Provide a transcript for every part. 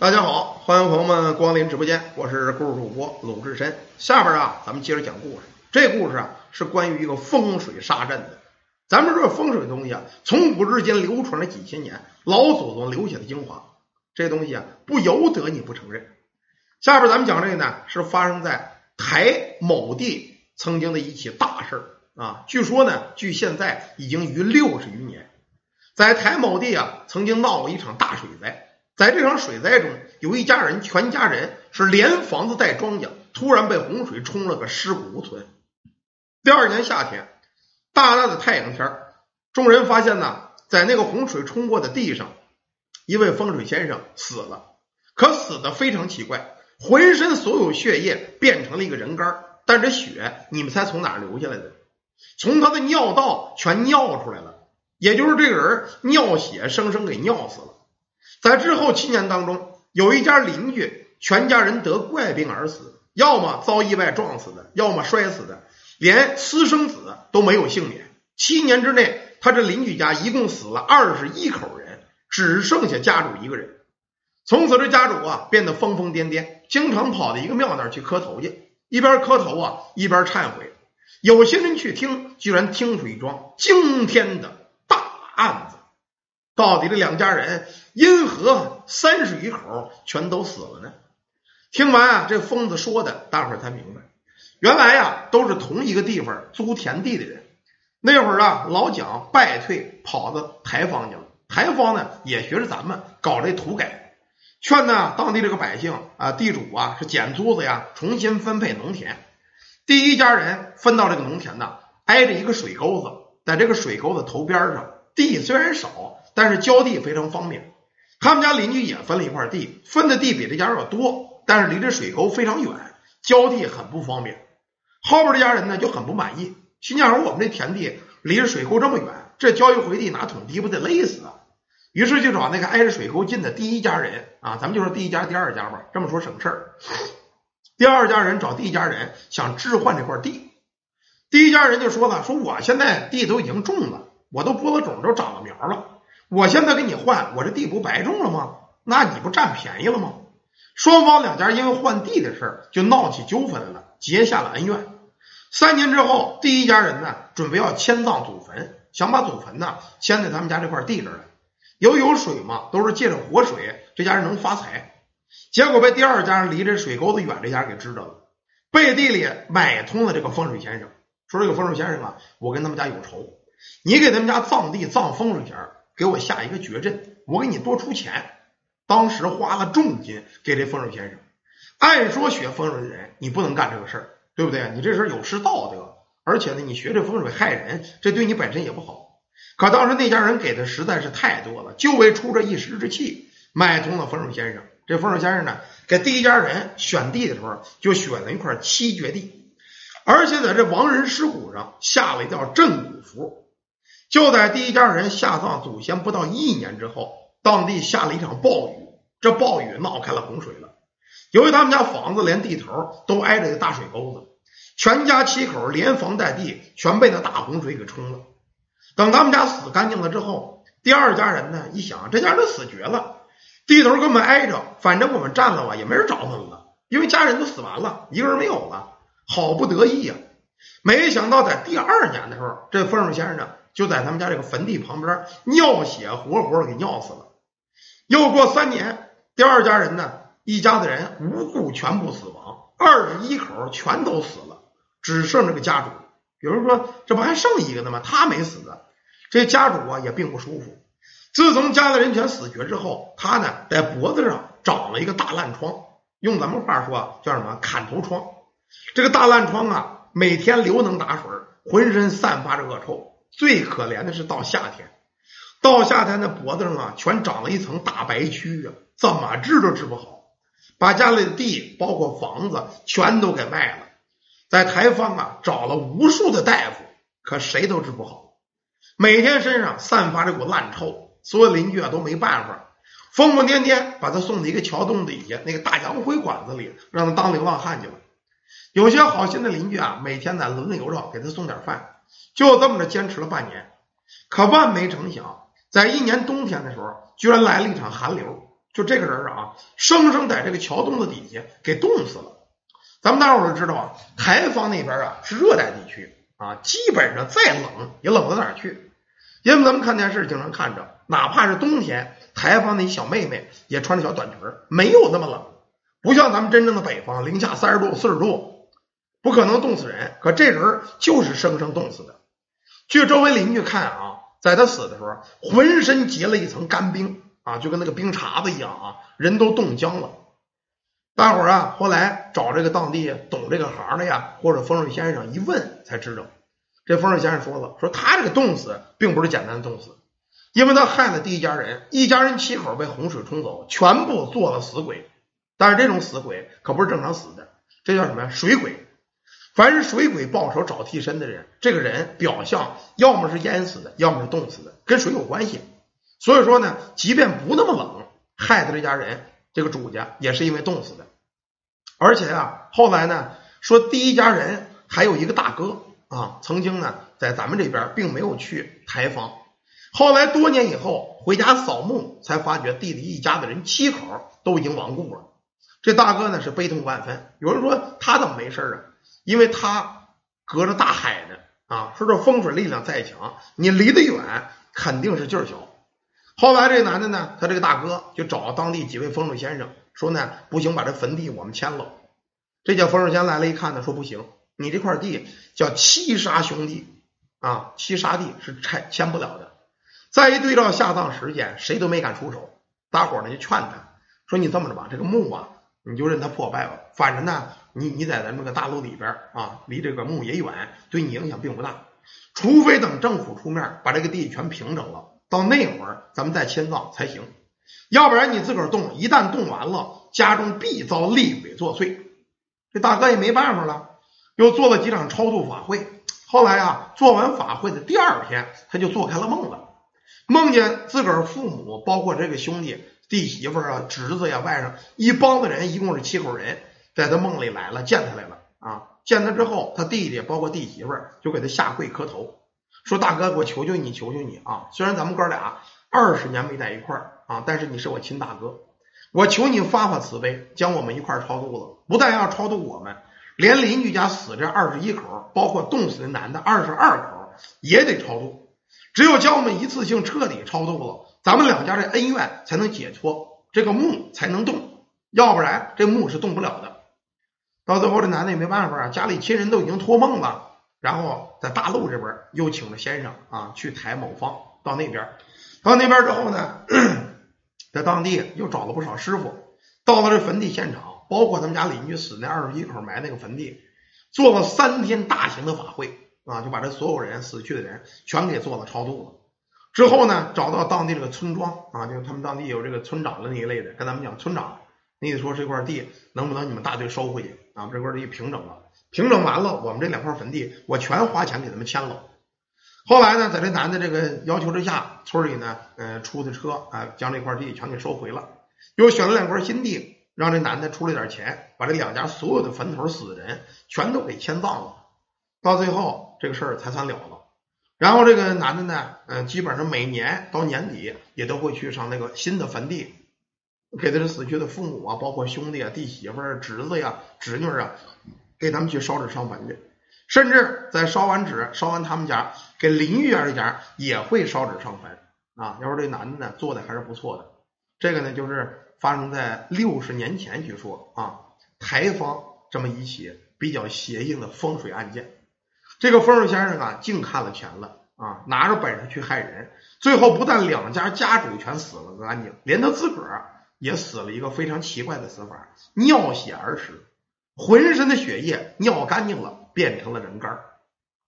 大家好，欢迎朋友们光临直播间，我是故事主播鲁智深。下边啊，咱们接着讲故事。这故事啊，是关于一个风水杀阵的。咱们说风水东西啊，从古至今流传了几千年，老祖宗留下的精华，这东西啊，不由得你不承认。下边咱们讲这个呢，是发生在台某地曾经的一起大事啊。据说呢，距现在已经逾六十余年，在台某地啊，曾经闹过一场大水灾。在这场水灾中，有一家人，全家人是连房子带庄稼，突然被洪水冲了个尸骨无存。第二年夏天，大大的太阳天众人发现呢，在那个洪水冲过的地上，一位风水先生死了，可死的非常奇怪，浑身所有血液变成了一个人干，但这血，你们猜从哪流下来的？从他的尿道全尿出来了，也就是这个人尿血生生给尿死了。在之后七年当中，有一家邻居全家人得怪病而死，要么遭意外撞死的，要么摔死的，连私生子都没有幸免。七年之内，他这邻居家一共死了二十一口人，只剩下家主一个人。从此，这家主啊变得疯疯癫癫，经常跑到一个庙那儿去磕头去，一边磕头啊一边忏悔。有些人去听，居然听出一桩惊天的大案子。到底这两家人因何三十余口全都死了呢？听完啊，这疯子说的，大伙儿才明白，原来呀都是同一个地方租田地的人。那会儿啊，老蒋败退，跑到台方去了。台方呢也学着咱们搞这土改，劝呢当地这个百姓啊，地主啊是减租子呀，重新分配农田。第一家人分到这个农田呢，挨着一个水沟子，在这个水沟子头边上，地虽然少。但是浇地非常方便，他们家邻居也分了一块地，分的地比这家要多，但是离这水沟非常远，浇地很不方便。后边这家人呢就很不满意，心想：我们这田地离着水沟这么远，这浇一回地拿桶滴不得累死啊？于是就找那个挨着水沟近的第一家人啊，咱们就说第一家、第二家吧，这么说省事儿。第二家人找第一家人想置换这块地，第一家人就说了：说我现在地都已经种了，我都播了种，都长了苗了。我现在给你换，我这地不白种了吗？那你不占便宜了吗？双方两家因为换地的事儿就闹起纠纷来了，结下了恩怨。三年之后，第一家人呢准备要迁葬祖坟，想把祖坟呢迁在他们家这块地这儿来。由于有水嘛，都是借着活水，这家人能发财。结果被第二家人离这水沟子远这家给知道了，背地里买通了这个风水先生，说这个风水先生啊，我跟他们家有仇，你给他们家葬地葬风水钱给我下一个绝阵，我给你多出钱。当时花了重金给这风水先生。按说学风水的人，你不能干这个事儿，对不对？你这事儿有失道德，而且呢，你学这风水害人，这对你本身也不好。可当时那家人给的实在是太多了，就为出这一时之气，买通了风水先生。这风水先生呢，给第一家人选地的时候，就选了一块七绝地，而且在这亡人尸骨上下了一道镇骨符。就在第一家人下葬祖先不到一年之后，当地下了一场暴雨，这暴雨闹开了洪水了。由于他们家房子连地头都挨着个大水沟子，全家七口连房带地全被那大洪水给冲了。等他们家死干净了之后，第二家人呢一想，这家人都死绝了，地头跟我们挨着，反正我们占了吧，也没人找我们了，因为家人都死完了，一个人没有了，好不得意呀。没想到在第二年的时候，这风水先生呢。就在他们家这个坟地旁边尿血，活活给尿死了。又过三年，第二家人呢，一家子人无故全部死亡，二十一口全都死了，只剩这个家主。有人说，这不还剩一个呢吗？他没死呢。这家主啊也并不舒服。自从家的人全死绝之后，他呢在脖子上长了一个大烂疮，用咱们话说叫什么砍头疮。这个大烂疮啊，每天流能打水，浑身散发着恶臭。最可怜的是到夏天，到夏天那脖子上啊，全长了一层大白蛆啊，怎么治都治不好。把家里的地，包括房子，全都给卖了。在台方啊，找了无数的大夫，可谁都治不好。每天身上散发着股烂臭，所有邻居啊都没办法，疯疯癫癫把他送到一个桥洞底下那个大洋灰管子里，让他当流浪汉去了。有些好心的邻居啊，每天呢轮流着给他送点饭。就这么着坚持了半年，可万没成想，在一年冬天的时候，居然来了一场寒流。就这个人啊，生生在这个桥洞子底下给冻死了。咱们大伙都知道啊，台方那边啊是热带地区啊，基本上再冷也冷不到哪儿去。因为咱们看电视经常看着，哪怕是冬天，台方那小妹妹也穿着小短裙没有那么冷，不像咱们真正的北方，零下三十度、四十度，不可能冻死人。可这人就是生生冻死的。据周围邻居看啊，在他死的时候，浑身结了一层干冰啊，就跟那个冰碴子一样啊，人都冻僵了。大伙儿啊，后来找这个当地懂这个行的呀，或者风水先生一问，才知道。这风水先生说了，说他这个冻死并不是简单的冻死，因为他害了第一家人，一家人七口被洪水冲走，全部做了死鬼。但是这种死鬼可不是正常死的，这叫什么呀？水鬼。凡是水鬼报仇找替身的人，这个人表象要么是淹死的，要么是冻死的，跟水有关系。所以说呢，即便不那么冷，害的这家人。这个主家也是因为冻死的，而且啊，后来呢说第一家人还有一个大哥啊，曾经呢在咱们这边并没有去台房，后来多年以后回家扫墓，才发觉弟弟一家的人七口都已经亡故了。这大哥呢是悲痛万分。有人说他怎么没事啊？因为他隔着大海呢啊，说这风水力量再强，你离得远肯定是劲儿小。后来这男的呢，他这个大哥就找当地几位风水先生说呢，不行，把这坟地我们迁了。这叫风水先生来了，一看呢，说不行，你这块地叫七杀兄弟啊，七杀地是拆迁不了的。再一对照下葬时间，谁都没敢出手。大伙呢就劝他说：“你这么着吧，这个墓啊，你就任它破败吧，反正呢，你你在咱这个大陆里边啊，离这个墓也远，对你影响并不大。除非等政府出面把这个地全平整了。”到那会儿，咱们再迁葬才行，要不然你自个儿动，一旦动完了，家中必遭厉鬼作祟。这大哥也没办法了，又做了几场超度法会。后来啊，做完法会的第二天，他就做开了梦了，梦见自个儿父母，包括这个兄弟、弟媳妇啊、侄子呀、外甥一帮子人，一共是七口人，在他梦里来了，见他来了啊。见他之后，他弟弟包括弟媳妇就给他下跪磕头。说大哥，我求求你，求求你啊！虽然咱们哥俩二十年没在一块儿啊，但是你是我亲大哥，我求你发发慈悲，将我们一块儿超度了。不但要超度我们，连邻居家死这二十一口，包括冻死的男的二十二口，也得超度。只有将我们一次性彻底超度了，咱们两家这恩怨才能解脱，这个墓才能动，要不然这墓是动不了的。到最后，这男的也没办法啊，家里亲人都已经托梦了。然后在大陆这边又请了先生啊去抬某方到那边，到那边之后呢，在当地又找了不少师傅，到了这坟地现场，包括他们家邻居死那二十一口埋那个坟地，做了三天大型的法会啊，就把这所有人死去的人全给做了超度了。之后呢，找到当地这个村庄啊，就他们当地有这个村长的那一类的，跟咱们讲村长，你得说这块地能不能你们大队收回去啊？这块地平整了。平整完了，我们这两块坟地我全花钱给他们迁了。后来呢，在这男的这个要求之下，村里呢，呃，出的车啊，将这块地全给收回了，又选了两块新地，让这男的出了点钱，把这两家所有的坟头死人全都给迁葬了。到最后，这个事儿才算了了。然后这个男的呢，嗯，基本上每年到年底也都会去上那个新的坟地，给他的死去的父母啊，包括兄弟啊、弟媳妇儿、侄子呀、侄女啊。给他们去烧纸上坟去，甚至在烧完纸、烧完他们家，给邻居家这家也会烧纸上坟啊。要说这男的呢，做的还是不错的。这个呢，就是发生在六十年前，据说啊，台方这么一起比较邪性的风水案件。这个风水先生啊，净看了钱了啊，拿着本事去害人，最后不但两家家主全死了个干净，连他自个儿也死了一个非常奇怪的死法，尿血而死。浑身的血液尿干净了，变成了人干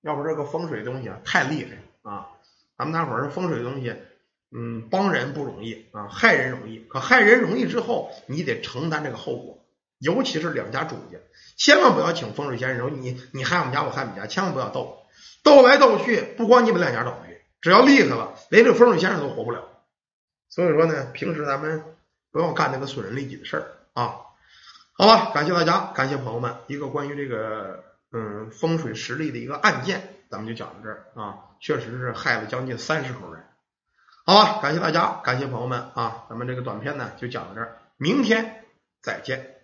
要不这个风水东西啊，太厉害啊！咱们大伙儿说风水东西，嗯，帮人不容易啊，害人容易。可害人容易之后，你得承担这个后果。尤其是两家主家，千万不要请风水先生。你你害我们家，我害你家，千万不要斗，斗来斗去，不光你们两家倒霉，只要厉害了，连这风水先生都活不了。所以说呢，平时咱们不要干那个损人利己的事儿啊。好吧，感谢大家，感谢朋友们。一个关于这个嗯风水实力的一个案件，咱们就讲到这儿啊，确实是害了将近三十口人。好吧，感谢大家，感谢朋友们啊，咱们这个短片呢就讲到这儿，明天再见。